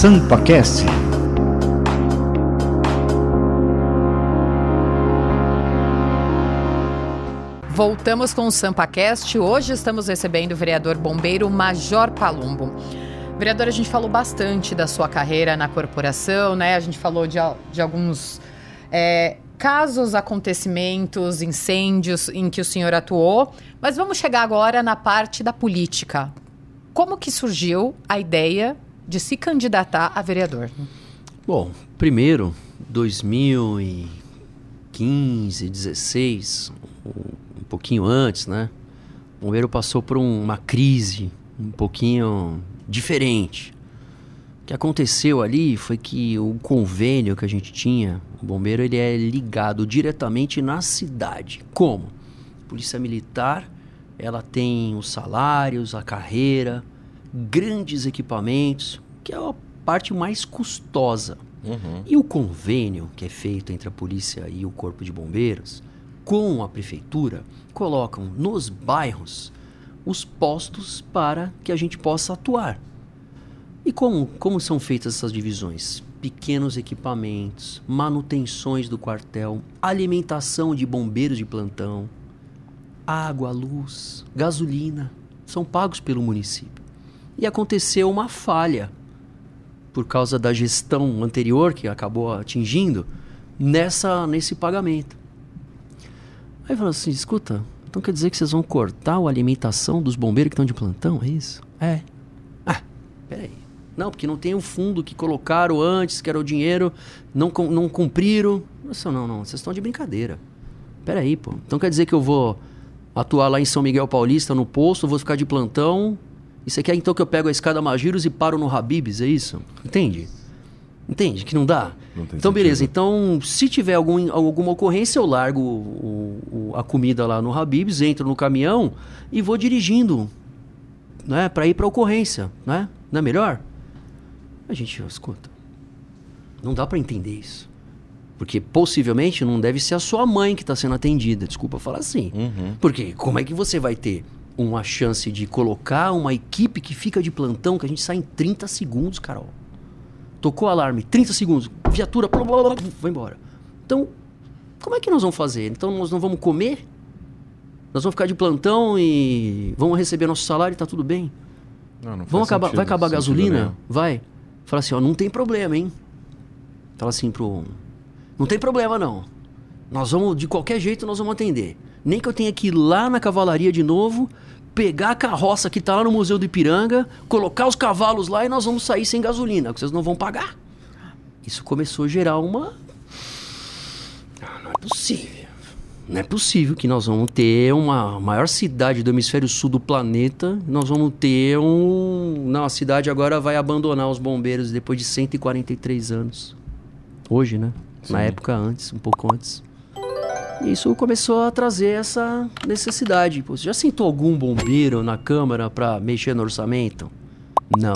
SampaCast. Voltamos com o SampaCast. Hoje estamos recebendo o vereador bombeiro Major Palumbo. Vereador, a gente falou bastante da sua carreira na corporação, né? A gente falou de, de alguns é, casos, acontecimentos, incêndios em que o senhor atuou. Mas vamos chegar agora na parte da política. Como que surgiu a ideia de se candidatar a vereador? Bom, primeiro, 2015, 16, um pouquinho antes, né? O bombeiro passou por uma crise um pouquinho diferente. O que aconteceu ali foi que o convênio que a gente tinha, o bombeiro ele é ligado diretamente na cidade. Como? Polícia Militar, ela tem os salários, a carreira, grandes equipamentos, que é a parte mais custosa. Uhum. E o convênio que é feito entre a polícia e o corpo de bombeiros, com a prefeitura, colocam nos bairros os postos para que a gente possa atuar. E como, como são feitas essas divisões? Pequenos equipamentos, manutenções do quartel, alimentação de bombeiros de plantão, água, luz, gasolina, são pagos pelo município. E aconteceu uma falha por causa da gestão anterior que acabou atingindo nessa nesse pagamento. Aí falou assim, escuta, então quer dizer que vocês vão cortar a alimentação dos bombeiros que estão de plantão, é isso? É. Ah, peraí. Não, porque não tem o fundo que colocaram antes, que era o dinheiro, não, não cumpriram. Nossa, não, não, vocês estão de brincadeira. Peraí, pô. Então quer dizer que eu vou atuar lá em São Miguel Paulista, no posto, vou ficar de plantão. E você quer então que eu pego a escada Magiros e paro no Habibs, é isso? Entende? Entende que não dá? Não então, beleza. Então, se tiver algum, alguma ocorrência, eu largo o, o, a comida lá no Habibs, entro no caminhão e vou dirigindo né, para ir para ocorrência. Né? Não é melhor? A gente escuta. Não dá para entender isso. Porque possivelmente não deve ser a sua mãe que está sendo atendida. Desculpa falar assim. Uhum. Porque como é que você vai ter uma chance de colocar uma equipe que fica de plantão que a gente sai em 30 segundos, Carol? Tocou o alarme, 30 segundos, viatura, blá, blá, blá, vai embora. Então, como é que nós vamos fazer? Então, nós não vamos comer? Nós vamos ficar de plantão e vamos receber nosso salário e tá tudo bem? Não, não vamos acabar, sentido, vai acabar a gasolina? Vai. Fala assim, ó, não tem problema, hein? Fala assim pro... Não tem problema, não. Nós vamos, de qualquer jeito, nós vamos atender. Nem que eu tenha que ir lá na cavalaria de novo, pegar a carroça que está lá no Museu do Ipiranga, colocar os cavalos lá e nós vamos sair sem gasolina, que vocês não vão pagar. Isso começou a gerar uma. Ah, não é possível. Não é possível que nós vamos ter uma maior cidade do hemisfério sul do planeta. Nós vamos ter um. Não, a cidade agora vai abandonar os bombeiros depois de 143 anos. Hoje, né? Sim. Na época antes, um pouco antes. E isso começou a trazer essa necessidade. Pô, você já sentou algum bombeiro na Câmara para mexer no orçamento? Não.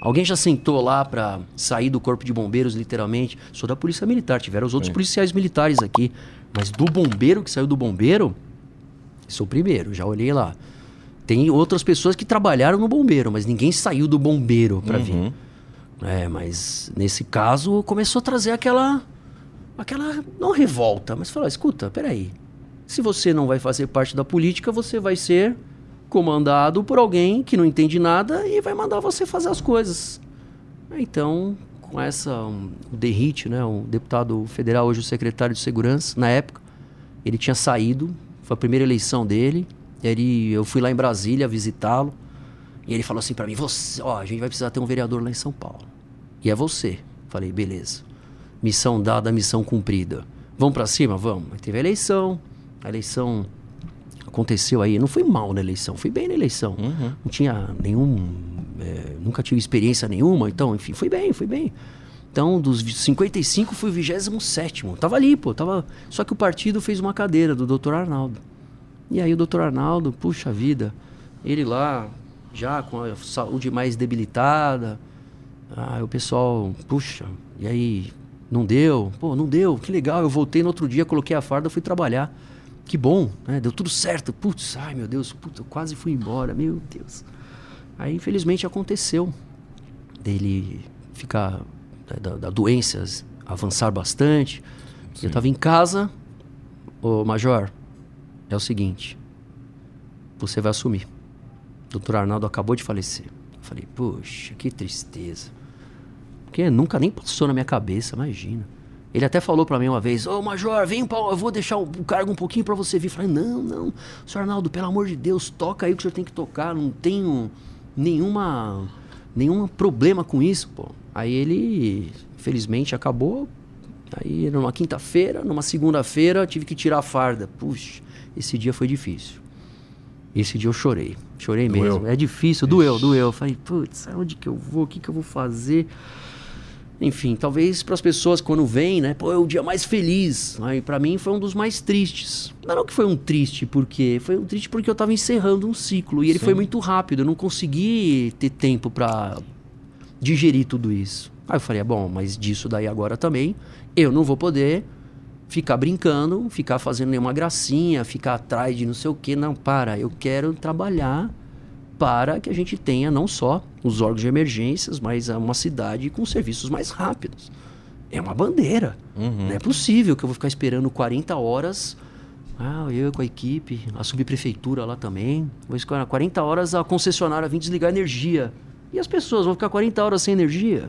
Alguém já sentou lá para sair do corpo de bombeiros, literalmente? Sou da Polícia Militar, tiveram os outros é. policiais militares aqui. Mas do bombeiro que saiu do bombeiro, sou o primeiro, já olhei lá. Tem outras pessoas que trabalharam no bombeiro, mas ninguém saiu do bombeiro para uhum. vir. É, mas nesse caso começou a trazer aquela aquela não revolta, mas falar, escuta, peraí. Se você não vai fazer parte da política, você vai ser comandado por alguém que não entende nada e vai mandar você fazer as coisas. Então, com essa um, o Derrite, né, um deputado federal hoje o secretário de segurança, na época, ele tinha saído, foi a primeira eleição dele. Ele, eu fui lá em Brasília visitá-lo e ele falou assim para mim: "Você, ó, a gente vai precisar ter um vereador lá em São Paulo. E é você". Falei: "Beleza". Missão dada, missão cumprida. Vamos para cima? Vamos. Aí teve a eleição. A eleição aconteceu aí. Não foi mal na eleição, fui bem na eleição. Uhum. Não tinha nenhum. É, nunca tive experiência nenhuma, então, enfim, fui bem, fui bem. Então, dos 55, fui o 27. Tava ali, pô. Tava... Só que o partido fez uma cadeira do doutor Arnaldo. E aí o doutor Arnaldo, puxa vida, ele lá, já com a saúde mais debilitada. Ah, o pessoal, puxa, e aí não deu, pô, não deu, que legal. Eu voltei no outro dia, coloquei a farda, fui trabalhar. Que bom, né? Deu tudo certo. Putz, ai meu Deus, puta, eu quase fui embora, meu Deus. Aí infelizmente aconteceu dele ficar da, da doenças avançar bastante. Sim. Eu estava em casa, ô Major, é o seguinte, você vai assumir. Doutor Arnaldo acabou de falecer. Eu falei, poxa, que tristeza. Porque nunca nem passou na minha cabeça, imagina. Ele até falou para mim uma vez: Ô Major, vem, eu vou deixar o cargo um pouquinho para você vir. Eu falei: Não, não, senhor Arnaldo, pelo amor de Deus, toca aí o que o senhor tem que tocar. Não tenho nenhuma, nenhum problema com isso, pô. Aí ele, felizmente, acabou. Aí numa quinta-feira, numa segunda-feira, tive que tirar a farda. Puxa, esse dia foi difícil. Esse dia eu chorei. Chorei doeu. mesmo. É difícil, Ixi. doeu, doeu. Eu falei, putz, onde que eu vou? O que que eu vou fazer? Enfim, talvez para as pessoas quando vêm, né? Pô, é o dia mais feliz. Aí para mim foi um dos mais tristes. Não, não que foi um triste porque foi um triste porque eu estava encerrando um ciclo e ele Sim. foi muito rápido. Eu não consegui ter tempo para digerir tudo isso. Aí eu falei, é bom, mas disso daí agora também eu não vou poder ficar brincando, ficar fazendo nenhuma gracinha, ficar atrás de não sei o que. Não, para. Eu quero trabalhar para que a gente tenha não só os órgãos de emergências, mas uma cidade com serviços mais rápidos. É uma bandeira. Uhum. Não é possível que eu vou ficar esperando 40 horas. Ah, eu com a equipe, a subprefeitura lá também. Vou esperar 40 horas a concessionária vir desligar a energia. E as pessoas vão ficar 40 horas sem energia?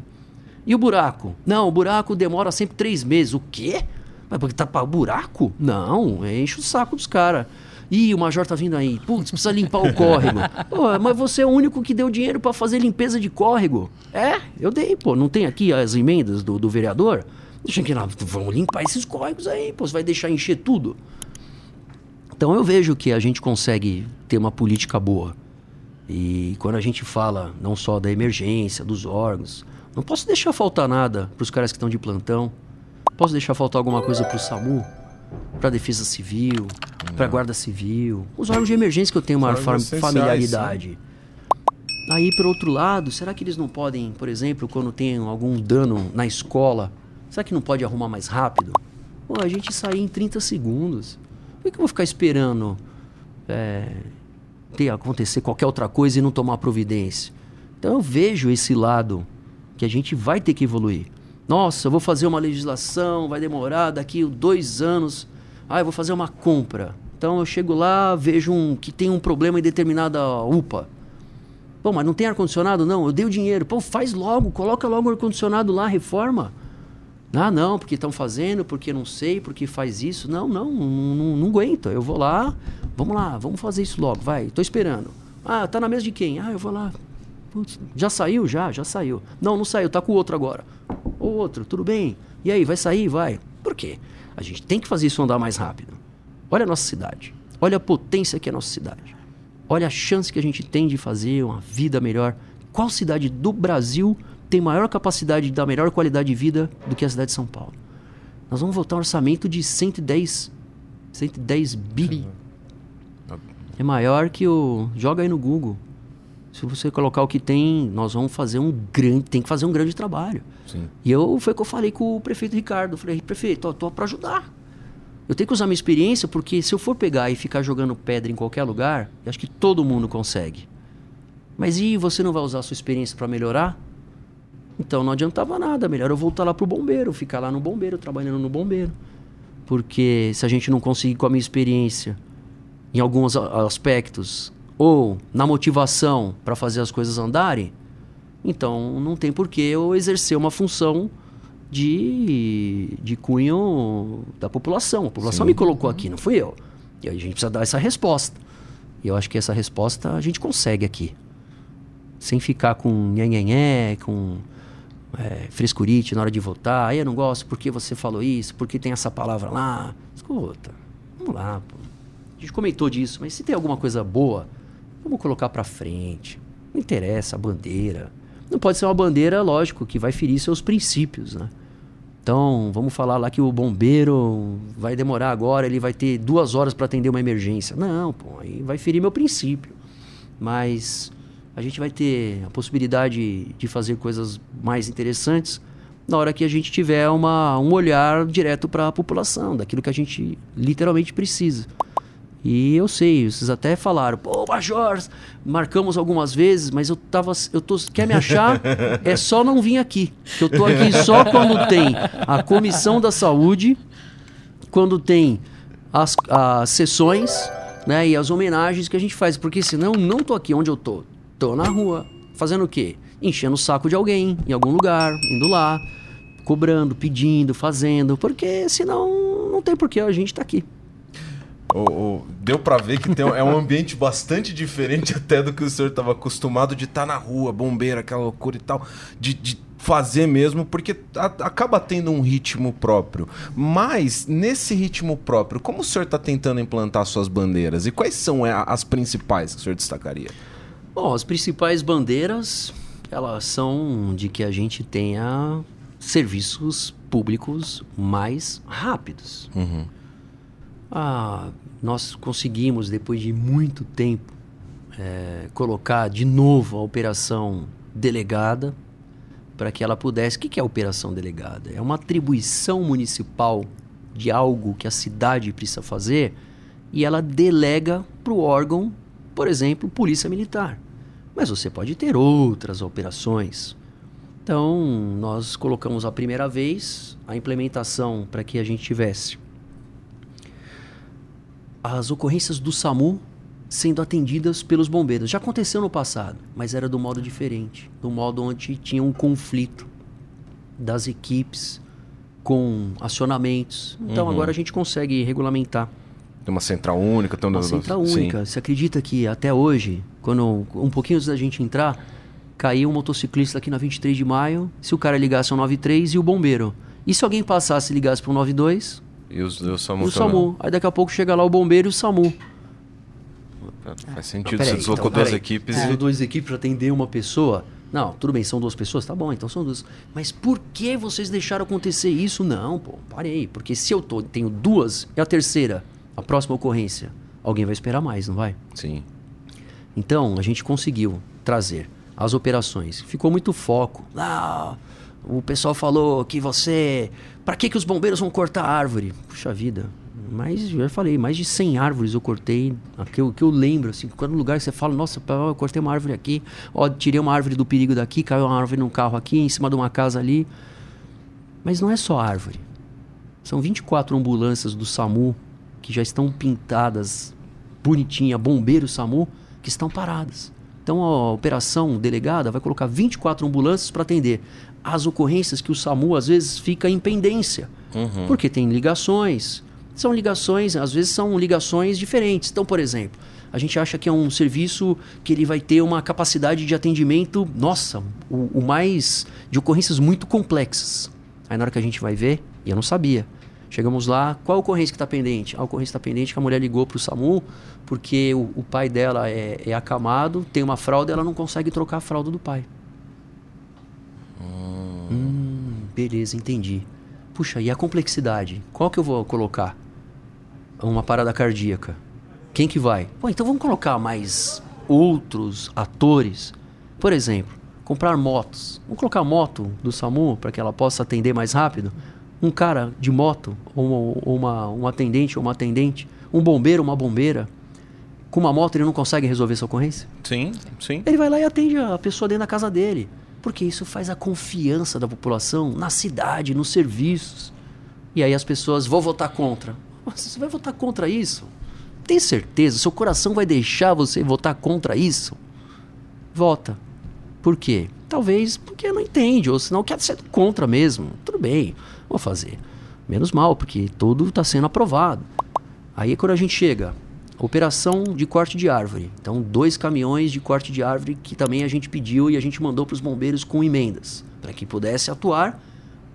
E o buraco? Não, o buraco demora sempre três meses. O quê? Mas porque tá para buraco? Não, enche o saco dos caras. Ih, o Major tá vindo aí. Putz, precisa limpar o córrego. pô, mas você é o único que deu dinheiro para fazer limpeza de córrego. É, eu dei, pô. Não tem aqui as emendas do, do vereador? Deixa que lá, vamos limpar esses córregos aí, pô. Você vai deixar encher tudo. Então eu vejo que a gente consegue ter uma política boa. E quando a gente fala não só da emergência, dos órgãos, não posso deixar faltar nada para os caras que estão de plantão. Posso deixar faltar alguma coisa para o SAMU? Para Defesa Civil, para a Guarda Civil, os órgãos de emergência que eu tenho maior familiaridade. Sim. Aí, por outro lado, será que eles não podem, por exemplo, quando tem algum dano na escola, será que não pode arrumar mais rápido? Pô, a gente sair em 30 segundos. Por que eu vou ficar esperando é, ter acontecer qualquer outra coisa e não tomar providência? Então eu vejo esse lado que a gente vai ter que evoluir. Nossa, vou fazer uma legislação, vai demorar daqui dois anos. Ah, eu vou fazer uma compra. Então eu chego lá, vejo um, que tem um problema em determinada UPA. Pô, mas não tem ar-condicionado? Não, eu dei o dinheiro. Pô, faz logo, coloca logo o ar-condicionado lá, reforma. Ah, não, porque estão fazendo, porque não sei, porque faz isso. Não, não, não, não, não aguento. Eu vou lá, vamos lá, vamos fazer isso logo, vai, tô esperando. Ah, tá na mesa de quem? Ah, eu vou lá. Putz, já saiu? Já, já saiu. Não, não saiu, tá com o outro agora ou outro, tudo bem. E aí, vai sair? Vai. Por quê? A gente tem que fazer isso andar mais rápido. Olha a nossa cidade. Olha a potência que é a nossa cidade. Olha a chance que a gente tem de fazer uma vida melhor. Qual cidade do Brasil tem maior capacidade de dar melhor qualidade de vida do que a cidade de São Paulo? Nós vamos voltar um orçamento de 110, 110 bi. É maior que o. Joga aí no Google. Se você colocar o que tem, nós vamos fazer um grande, tem que fazer um grande trabalho. Sim. E eu foi o que eu falei com o prefeito Ricardo, falei, prefeito, tô para ajudar. Eu tenho que usar minha experiência porque se eu for pegar e ficar jogando pedra em qualquer lugar, eu acho que todo mundo consegue. Mas e você não vai usar a sua experiência para melhorar? Então não adiantava nada, melhor eu voltar lá pro bombeiro, ficar lá no bombeiro, trabalhando no bombeiro. Porque se a gente não conseguir com a minha experiência em alguns aspectos ou na motivação para fazer as coisas andarem, então não tem por que eu exercer uma função de, de cunho da população. A população Sim. me colocou aqui, não fui eu. E a gente precisa dar essa resposta. E eu acho que essa resposta a gente consegue aqui. Sem ficar com nhenhenhé, com é, frescurite na hora de votar. Aí eu não gosto porque você falou isso, porque tem essa palavra lá. Escuta, vamos lá, pô. A gente comentou disso, mas se tem alguma coisa boa Vamos colocar para frente. Não interessa a bandeira. Não pode ser uma bandeira, lógico, que vai ferir seus princípios, né? Então, vamos falar lá que o bombeiro vai demorar agora, ele vai ter duas horas para atender uma emergência. Não, pô, aí vai ferir meu princípio. Mas a gente vai ter a possibilidade de fazer coisas mais interessantes na hora que a gente tiver uma, um olhar direto para a população, daquilo que a gente literalmente precisa. E eu sei, vocês até falaram, pô, Major, marcamos algumas vezes, mas eu tava. Eu tô, quer me achar? é só não vir aqui. Eu tô aqui só quando tem a comissão da saúde, quando tem as, as sessões, né? E as homenagens que a gente faz. Porque senão não tô aqui onde eu tô. Tô na rua. Fazendo o quê? Enchendo o saco de alguém, em algum lugar, indo lá, cobrando, pedindo, fazendo. Porque senão não tem porquê a gente tá aqui. O, o, deu para ver que tem, é um ambiente bastante diferente até do que o senhor estava acostumado de estar tá na rua, bombeiro, aquela loucura e tal, de, de fazer mesmo, porque a, acaba tendo um ritmo próprio. Mas, nesse ritmo próprio, como o senhor está tentando implantar suas bandeiras? E quais são é, as principais que o senhor destacaria? Bom, as principais bandeiras, elas são de que a gente tenha serviços públicos mais rápidos. Uhum. Ah, nós conseguimos, depois de muito tempo, é, colocar de novo a operação delegada para que ela pudesse. O que é a operação delegada? É uma atribuição municipal de algo que a cidade precisa fazer e ela delega para o órgão, por exemplo, Polícia Militar. Mas você pode ter outras operações. Então, nós colocamos a primeira vez a implementação para que a gente tivesse as ocorrências do SAMU sendo atendidas pelos bombeiros. Já aconteceu no passado, mas era do modo diferente, do modo onde tinha um conflito das equipes com acionamentos. Então uhum. agora a gente consegue regulamentar. Tem uma central única, tem uma central única. Sim. Você acredita que até hoje, quando um pouquinho antes da gente entrar, caiu um motociclista aqui na 23 de maio, se o cara ligasse ao 93 e o bombeiro. E se alguém passasse e ligasse para o 92, e o, o SAMU e o SAMU. Aí daqui a pouco chega lá o bombeiro e o SAMU. Faz sentido, você deslocou então, duas equipes. É. Duas equipes para atender uma pessoa. Não, tudo bem, são duas pessoas, tá bom, então são duas. Mas por que vocês deixaram acontecer isso? Não, pô, parei. Porque se eu tô, tenho duas e a terceira, a próxima ocorrência, alguém vai esperar mais, não vai? Sim. Então, a gente conseguiu trazer as operações. Ficou muito foco. Ah, o pessoal falou que você. Para que, que os bombeiros vão cortar árvore? Puxa vida. Mas já falei, mais de 100 árvores eu cortei. Que eu, que eu lembro, assim, quando lugar você fala, nossa, eu cortei uma árvore aqui, ó, tirei uma árvore do perigo daqui, caiu uma árvore num carro aqui, em cima de uma casa ali. Mas não é só árvore. São 24 ambulâncias do SAMU que já estão pintadas bonitinha, bombeiro SAMU, que estão paradas. Então a operação delegada vai colocar 24 ambulâncias para atender as ocorrências que o SAMU às vezes fica em pendência. Uhum. Porque tem ligações. São ligações, às vezes são ligações diferentes. Então, por exemplo, a gente acha que é um serviço que ele vai ter uma capacidade de atendimento, nossa, o, o mais. de ocorrências muito complexas. Aí na hora que a gente vai ver, e eu não sabia. Chegamos lá, qual a ocorrência que está pendente? A ocorrência está pendente que a mulher ligou para o SAMU porque o, o pai dela é, é, acamado, tem uma fralda e ela não consegue trocar a fralda do pai. Beleza, entendi. Puxa, e a complexidade? Qual que eu vou colocar? Uma parada cardíaca. Quem que vai? Pô, então vamos colocar mais outros atores. Por exemplo, comprar motos. Vamos colocar a moto do SAMU para que ela possa atender mais rápido? Um cara de moto, ou uma, uma, um atendente ou uma atendente, um bombeiro, uma bombeira. Com uma moto ele não consegue resolver essa ocorrência? Sim, sim. Ele vai lá e atende a pessoa dentro da casa dele. Porque isso faz a confiança da população na cidade, nos serviços. E aí as pessoas vão votar contra. Você vai votar contra isso? Tem certeza? Seu coração vai deixar você votar contra isso? Vota. Por quê? Talvez porque não entende, ou senão quer ser contra mesmo. Tudo bem, vou fazer. Menos mal, porque tudo está sendo aprovado. Aí quando a gente chega operação de corte de árvore. Então, dois caminhões de corte de árvore que também a gente pediu e a gente mandou para os bombeiros com emendas, para que pudesse atuar.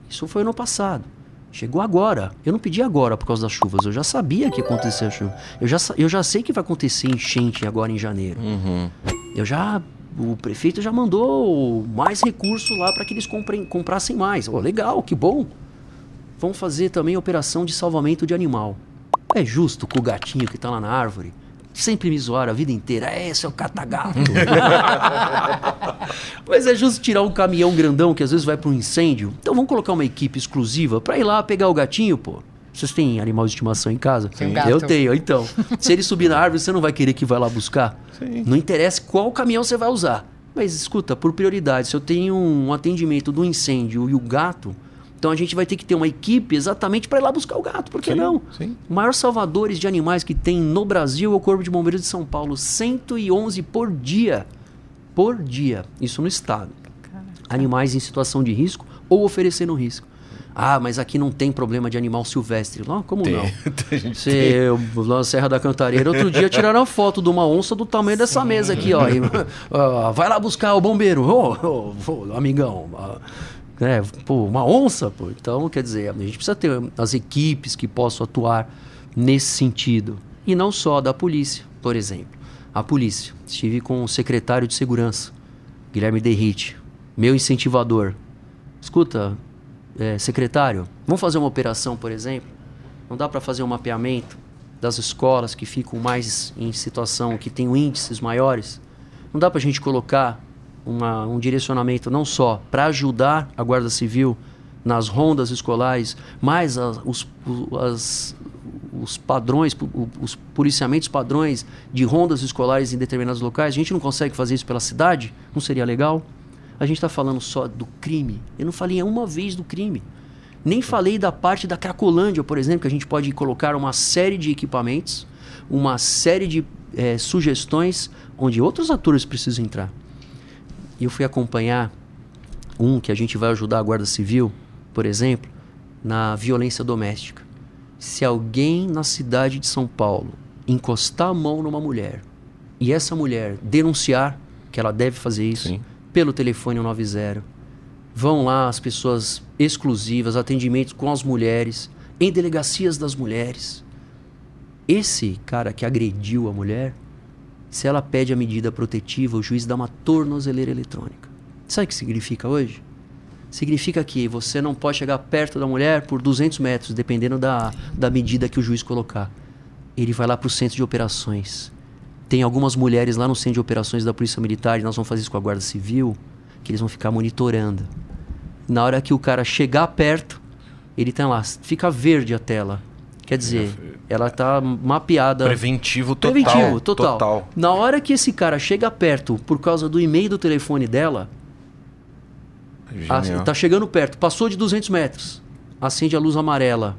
Isso foi ano passado. Chegou agora. Eu não pedi agora por causa das chuvas. Eu já sabia que ia acontecer a chuva. Eu já, eu já sei que vai acontecer enchente agora em janeiro. Uhum. Eu já. O prefeito já mandou mais recurso lá para que eles comprem, comprassem mais. Oh, legal, que bom. Vamos fazer também operação de salvamento de animal. É justo com o gatinho que tá lá na árvore sempre me zoaram a vida inteira. É, seu catagato. Mas é justo tirar um caminhão grandão que às vezes vai para um incêndio. Então vamos colocar uma equipe exclusiva para ir lá pegar o gatinho, pô. Vocês têm animal de estimação em casa? Tem gato. Eu tenho. Então, se ele subir na árvore, você não vai querer que vá lá buscar? Sim. Não interessa qual caminhão você vai usar. Mas escuta, por prioridade, se eu tenho um atendimento do incêndio e o gato, então a gente vai ter que ter uma equipe exatamente para ir lá buscar o gato. Por que Sim, não? sim. O maior salvadores de animais que tem no Brasil é o Corpo de Bombeiros de São Paulo. 111 por dia. Por dia. Isso no estado. Animais em situação de risco ou oferecendo risco. Ah, mas aqui não tem problema de animal silvestre. Não, como Tem. não? Gente Você, eu, lá na Serra da Cantareira, outro dia tiraram foto de uma onça do tamanho dessa mesa aqui, ó. E, ah, vai lá buscar o bombeiro. Ô, ô, ô, amigão. ah, é, pô, uma onça, pô. Então, quer dizer, a gente precisa ter as equipes que possam atuar nesse sentido. E não só da polícia, por exemplo. A polícia. Estive com o secretário de segurança, Guilherme Derrite, meu incentivador. Escuta, é, secretário, vamos fazer uma operação, por exemplo? Não dá para fazer um mapeamento das escolas que ficam mais em situação, que tem índices maiores? Não dá para a gente colocar uma- um direcionamento não só para ajudar a Guarda Civil nas rondas escolares, mas as- os, as- os padrões, os policiamentos padrões de rondas escolares em determinados locais? A gente não consegue fazer isso pela cidade? Não seria legal? A gente está falando só do crime. Eu não falei uma vez do crime. Nem falei da parte da Cracolândia, por exemplo, que a gente pode colocar uma série de equipamentos, uma série de eh, sugestões onde outros atores precisam entrar. E eu fui acompanhar um que a gente vai ajudar a Guarda Civil, por exemplo, na violência doméstica. Se alguém na cidade de São Paulo encostar a mão numa mulher e essa mulher denunciar que ela deve fazer isso Sim. pelo telefone 190, vão lá as pessoas exclusivas, atendimentos com as mulheres, em delegacias das mulheres. Esse cara que agrediu a mulher, se ela pede a medida protetiva, o juiz dá uma tornozeleira eletrônica. Sabe o que significa hoje? Significa que você não pode chegar perto da mulher por 200 metros, dependendo da, da medida que o juiz colocar. Ele vai lá para o centro de operações. Tem algumas mulheres lá no centro de operações da Polícia Militar, e nós vamos fazer isso com a Guarda Civil, que eles vão ficar monitorando. Na hora que o cara chegar perto, ele tá lá, fica verde a tela. Quer dizer, ela tá mapeada. Preventivo total. Preventivo, total. Na hora que esse cara chega perto por causa do e-mail do telefone dela, a- Genial. tá chegando perto, passou de 200 metros, acende a luz amarela.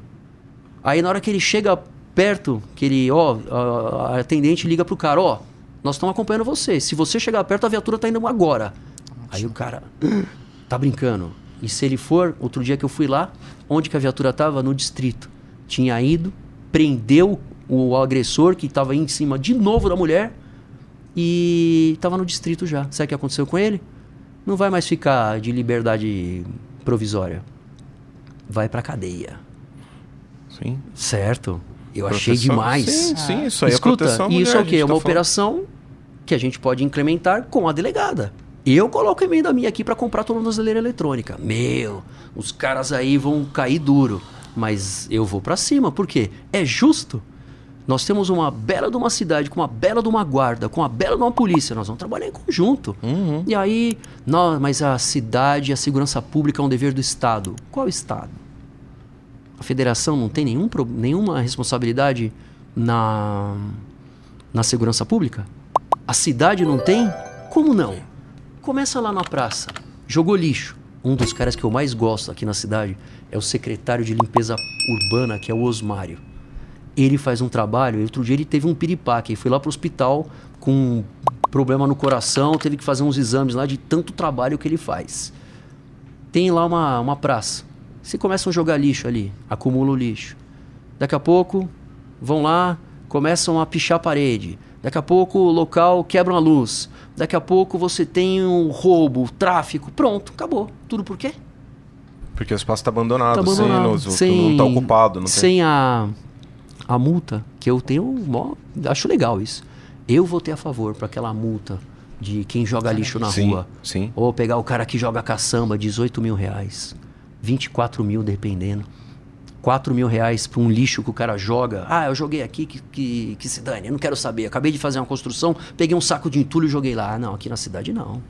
Aí na hora que ele chega perto, que ele, ó, a, a atendente liga pro cara, ó, nós estamos acompanhando você. Se você chegar perto, a viatura tá indo agora. Aí o cara, tá brincando. E se ele for, outro dia que eu fui lá, onde que a viatura tava? No distrito. Tinha ido, prendeu o agressor que tava aí em cima de novo da mulher e tava no distrito já. Sabe o que aconteceu com ele? Não vai mais ficar de liberdade provisória. Vai pra cadeia. Sim. Certo? Eu achei Proteção. demais. Sim, sim, isso aí Escuta, é proteção e isso mulher, é o quê? É uma tá falando. operação que a gente pode incrementar com a delegada. Eu coloco emenda minha aqui para comprar tornozeleira eletrônica. Meu, os caras aí vão cair duro. Mas eu vou para cima, por quê? É justo. Nós temos uma bela de uma cidade, com uma bela de uma guarda, com uma bela de uma polícia. Nós vamos trabalhar em conjunto. Uhum. E aí, não, mas a cidade, a segurança pública é um dever do Estado. Qual Estado? A federação não tem nenhum, nenhuma responsabilidade na, na segurança pública? A cidade não tem? Como não? Começa lá na praça. Jogou lixo. Um dos caras que eu mais gosto aqui na cidade é o secretário de limpeza urbana, que é o Osmário. Ele faz um trabalho. e Outro dia ele teve um piripaque. Foi lá pro hospital com um problema no coração, teve que fazer uns exames lá de tanto trabalho que ele faz tem lá uma, uma praça. Se começam a jogar lixo ali, acumulam lixo. Daqui a pouco vão lá, começam a pichar a parede. Daqui a pouco o local quebra a luz. Daqui a pouco você tem um roubo, tráfico. Pronto, acabou. Tudo por quê? Porque o espaço tá abandonado, Tá abandonado. sem, não tá ocupado, não tem. sem a, a multa, que eu tenho. mó- acho legal isso. Eu vou ter a favor para aquela multa de quem joga lixo na Sim, rua. sim. Ou pegar o cara que joga caçamba, 18 mil reais. 24 mil, dependendo. 4 mil reais para um lixo que o cara joga. Ah, eu joguei aqui, que, que, que se dane, eu não quero saber. Acabei de fazer uma construção, peguei um saco de entulho e joguei lá. Ah, não, aqui na cidade não.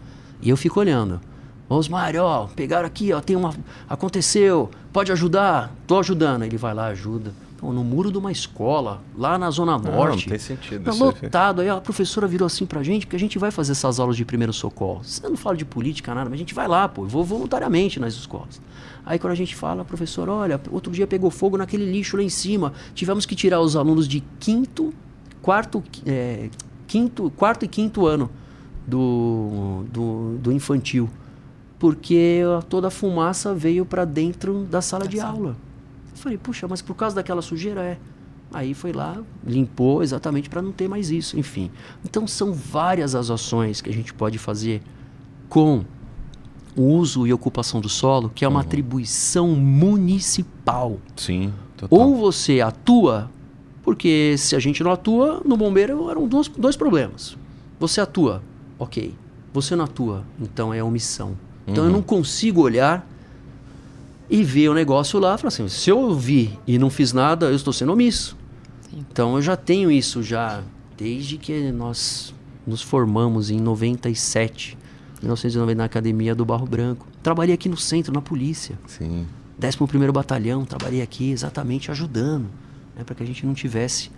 E eu fico olhando. Osmário, ó, pegaram aqui, ó, tem uma. Aconteceu, pode ajudar? Tô ajudando. Ele vai lá, ajuda. No muro de uma escola, lá na Zona Norte. Não, tem sentido. Tá lotado. Aí a professora virou assim pra gente, porque a gente vai fazer essas aulas de primeiro socorro. Você não fala de política, nada, mas a gente vai lá, pô. Eu vou voluntariamente nas escolas. Aí quando a gente fala, professor, olha, outro dia pegou fogo naquele lixo lá em cima. Tivemos que tirar os alunos de quinto, quarto, é, quinto, quarto e quinto ano do, do, do infantil. Porque toda a fumaça veio para dentro da sala de aula. Eu falei, puxa, mas por causa daquela sujeira é. Aí foi lá, limpou exatamente para não ter mais isso, enfim. Então são várias as ações que a gente pode fazer com o uso e ocupação do solo, que é uma uhum. atribuição municipal. Sim. Total. Ou você atua, porque se a gente não atua, no bombeiro eram dois, dois problemas. Você atua, ok. Você não atua, então é omissão. Então uhum. eu não consigo olhar e ver o negócio lá falar assim: se eu vi e não fiz nada, eu estou sendo omisso. Sim. Então eu já tenho isso já desde que nós nos formamos em 97. 1990 na academia do Barro Branco. Trabalhei aqui no centro, na polícia. Sim. 11 Batalhão, trabalhei aqui exatamente ajudando, né, para que a gente não tivesse,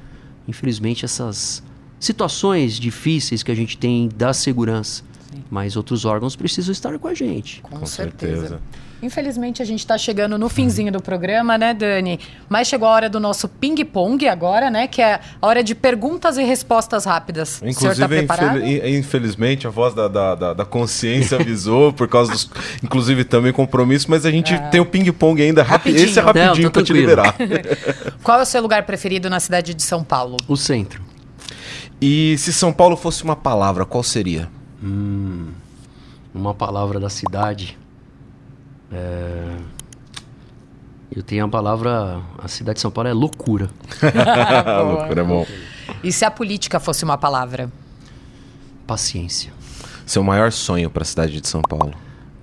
infelizmente, essas situações difíceis que a gente tem da segurança. Sim. Mas outros órgãos precisam estar com a gente. Com, com certeza. certeza. Infelizmente a gente está chegando no finzinho do programa, né, Dani? Mas chegou a hora do nosso ping-pong agora, né? Que é a hora de perguntas e respostas rápidas. Inclusive, o senhor tá preparado? Infel infelizmente, a voz da, da, da consciência avisou, por causa dos. Inclusive, também compromisso, mas a gente é. tem o ping-pong ainda. Rapidinho. Esse é rapidinho para te liberar. Qual é o seu lugar preferido na cidade de São Paulo? O centro. E se São Paulo fosse uma palavra, qual seria? Hum, uma palavra da cidade. É... Eu tenho a palavra. A cidade de São Paulo é loucura. loucura é bom. E se a política fosse uma palavra? Paciência. Seu maior sonho para a cidade de São Paulo?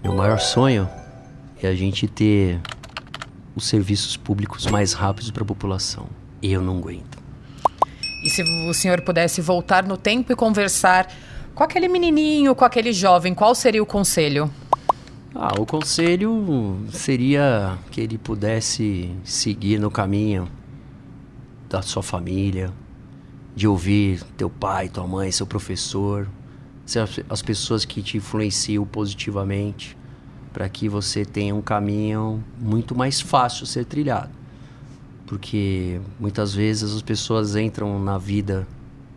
Meu maior sonho é a gente ter os serviços públicos mais rápidos para a população. Eu não aguento. E se o senhor pudesse voltar no tempo e conversar com aquele menininho, com aquele jovem, qual seria o conselho? Ah, o conselho seria que ele pudesse seguir no caminho da sua família, de ouvir teu pai, tua mãe, seu professor, as pessoas que te influenciam positivamente, para que você tenha um caminho muito mais fácil ser trilhado. Porque muitas vezes as pessoas entram na vida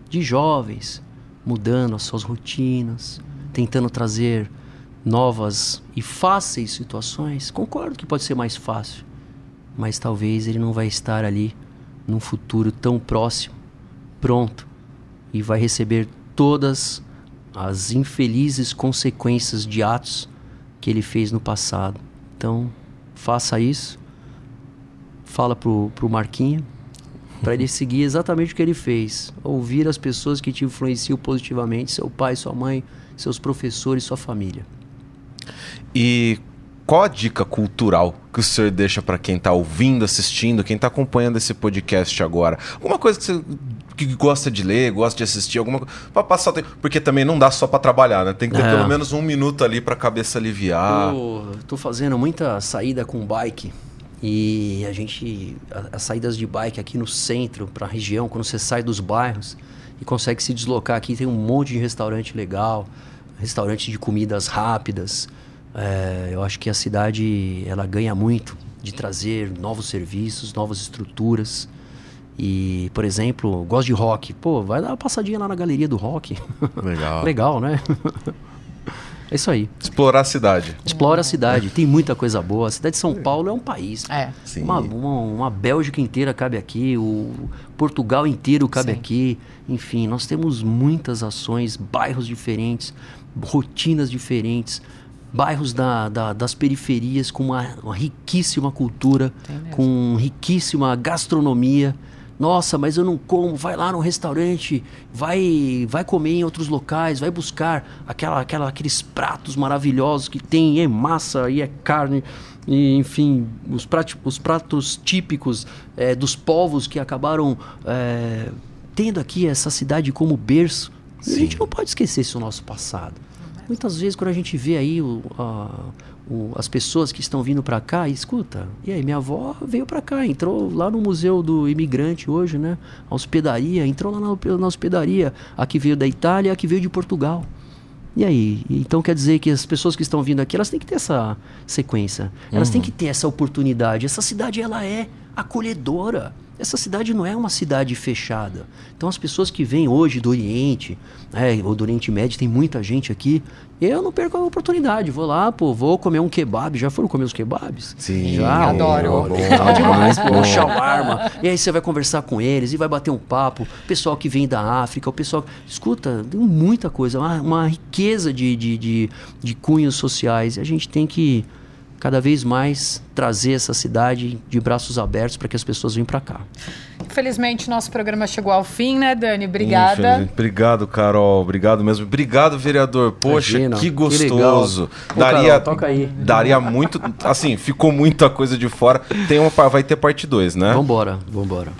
de jovens, mudando as suas rotinas, tentando trazer novas e fáceis situações, concordo que pode ser mais fácil, mas talvez ele não vai estar ali num futuro tão próximo, pronto, e vai receber todas as infelizes consequências de atos que ele fez no passado. Então, faça isso. Fala pro, pro Marquinho para ele seguir exatamente o que ele fez. Ouvir as pessoas que te influenciam positivamente, seu pai, sua mãe, seus professores, sua família. E qual a dica cultural que o senhor deixa para quem está ouvindo, assistindo, quem está acompanhando esse podcast agora? Alguma coisa que você que gosta de ler, gosta de assistir, alguma coisa para passar o tempo, porque também não dá só para trabalhar, né? Tem que ter é. pelo menos um minuto ali para a cabeça aliviar. Eu tô fazendo muita saída com bike e a gente as saídas de bike aqui no centro para a região, quando você sai dos bairros e consegue se deslocar aqui, tem um monte de restaurante legal, restaurante de comidas rápidas. É, eu acho que a cidade ela ganha muito de trazer novos serviços, novas estruturas. E, por exemplo, gosto de rock. Pô, vai dar uma passadinha lá na galeria do rock. Legal. Legal, né? é isso aí. Explorar a cidade. Explora a cidade. Tem muita coisa boa. A cidade de São Paulo é um país. É. Sim. Uma, uma, uma Bélgica inteira cabe aqui. O Portugal inteiro cabe Sim. aqui. Enfim, nós temos muitas ações, bairros diferentes, rotinas diferentes bairros da, da, das periferias com uma, uma riquíssima cultura, com riquíssima gastronomia. Nossa, mas eu não como. Vai lá no restaurante, vai vai comer em outros locais, vai buscar aquela, aquela, aqueles pratos maravilhosos que tem, é massa e é carne. E, enfim, os, pratos, os pratos típicos é, dos povos que acabaram é, tendo aqui essa cidade como berço. A gente não pode esquecer esse nosso passado. Muitas vezes quando a gente vê aí o, a, o, as pessoas que estão vindo para cá, escuta, e aí minha avó veio para cá, entrou lá no Museu do Imigrante hoje, né? A hospedaria, entrou lá na, na hospedaria, a que veio da Itália, a que veio de Portugal. E aí? Então quer dizer que as pessoas que estão vindo aqui, elas têm que ter essa sequência. Elas uhum. têm que ter essa oportunidade. Essa cidade, ela é acolhedora. Essa cidade não é uma cidade fechada. Então as pessoas que vêm hoje do Oriente, né, ou do Oriente Médio, tem muita gente aqui. Eu não perco a oportunidade. Vou lá, pô, vou comer um kebab. Já foram comer os kebabs? Sim, já. Adoro. Bom, bom, demais, pô. Um shawarma. E aí você vai conversar com eles e vai bater um papo. O pessoal que vem da África, o pessoal. Escuta, tem muita coisa, uma, uma riqueza de, de, de, de cunhos sociais. E a gente tem que cada vez mais trazer essa cidade de braços abertos para que as pessoas venham para cá. Infelizmente, nosso programa chegou ao fim, né, Dani? Obrigada. Obrigado, Carol. Obrigado mesmo. Obrigado, vereador. Poxa, Imagina, que gostoso. Que daria, Carol, daria muito. Assim, ficou muita coisa de fora. Tem uma, vai ter parte 2, né? Vambora, vambora.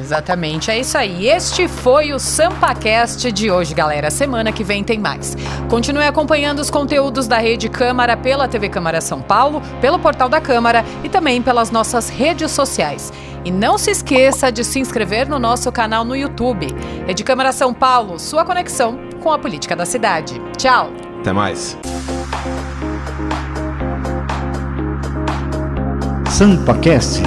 Exatamente, é isso aí. Este foi o SampaCast de hoje, galera. Semana que vem tem mais. Continue acompanhando os conteúdos da Rede Câmara pela TV Câmara São Paulo, pelo portal da Câmara e também pelas nossas redes sociais. E não se esqueça de se inscrever no nosso canal no YouTube. Rede Câmara São Paulo, sua conexão com a política da cidade. Tchau. Até mais. SampaCast